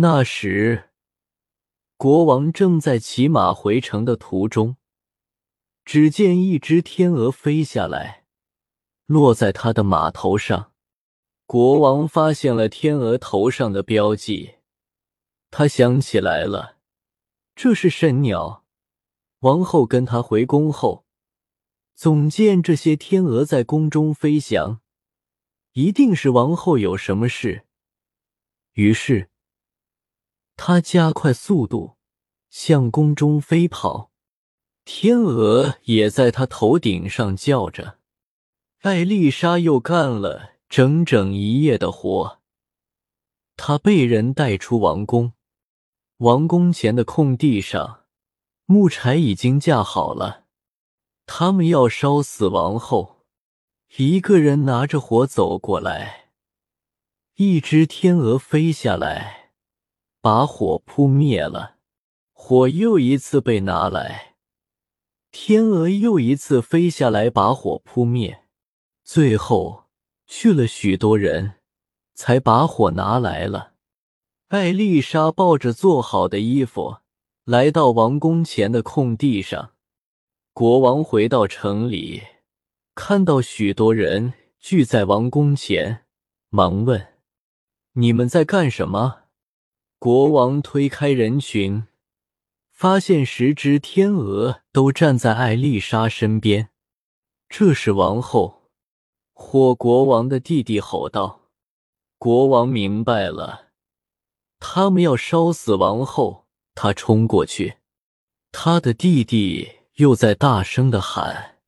那时，国王正在骑马回城的途中，只见一只天鹅飞下来，落在他的马头上。国王发现了天鹅头上的标记，他想起来了，这是神鸟。王后跟他回宫后，总见这些天鹅在宫中飞翔，一定是王后有什么事。于是，他加快速度向宫中飞跑，天鹅也在他头顶上叫着。艾丽莎又干了。整整一夜的活，他被人带出王宫。王宫前的空地上，木柴已经架好了。他们要烧死王后。一个人拿着火走过来，一只天鹅飞下来，把火扑灭了。火又一次被拿来，天鹅又一次飞下来，把火扑灭。最后。去了许多人，才把火拿来了。艾丽莎抱着做好的衣服，来到王宫前的空地上。国王回到城里，看到许多人聚在王宫前，忙问：“你们在干什么？”国王推开人群，发现十只天鹅都站在艾丽莎身边。这是王后。火国王的弟弟吼道：“国王明白了，他们要烧死王后。”他冲过去，他的弟弟又在大声的喊：“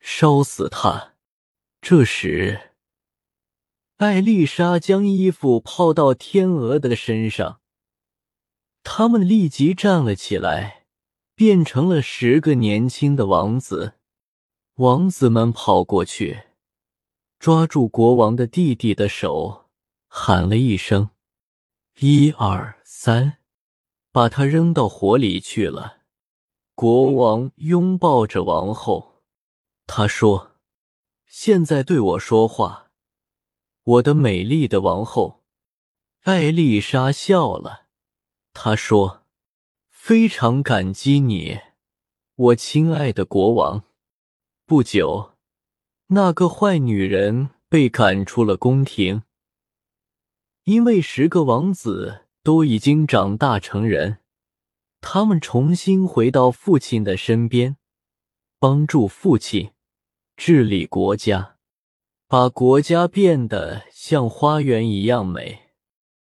烧死他！”这时，艾丽莎将衣服抛到天鹅的身上，他们立即站了起来，变成了十个年轻的王子。王子们跑过去。抓住国王的弟弟的手，喊了一声：“一二三！”把他扔到火里去了。国王拥抱着王后，他说：“现在对我说话，我的美丽的王后。”艾丽莎笑了，他说：“非常感激你，我亲爱的国王。”不久。那个坏女人被赶出了宫廷，因为十个王子都已经长大成人，他们重新回到父亲的身边，帮助父亲治理国家，把国家变得像花园一样美。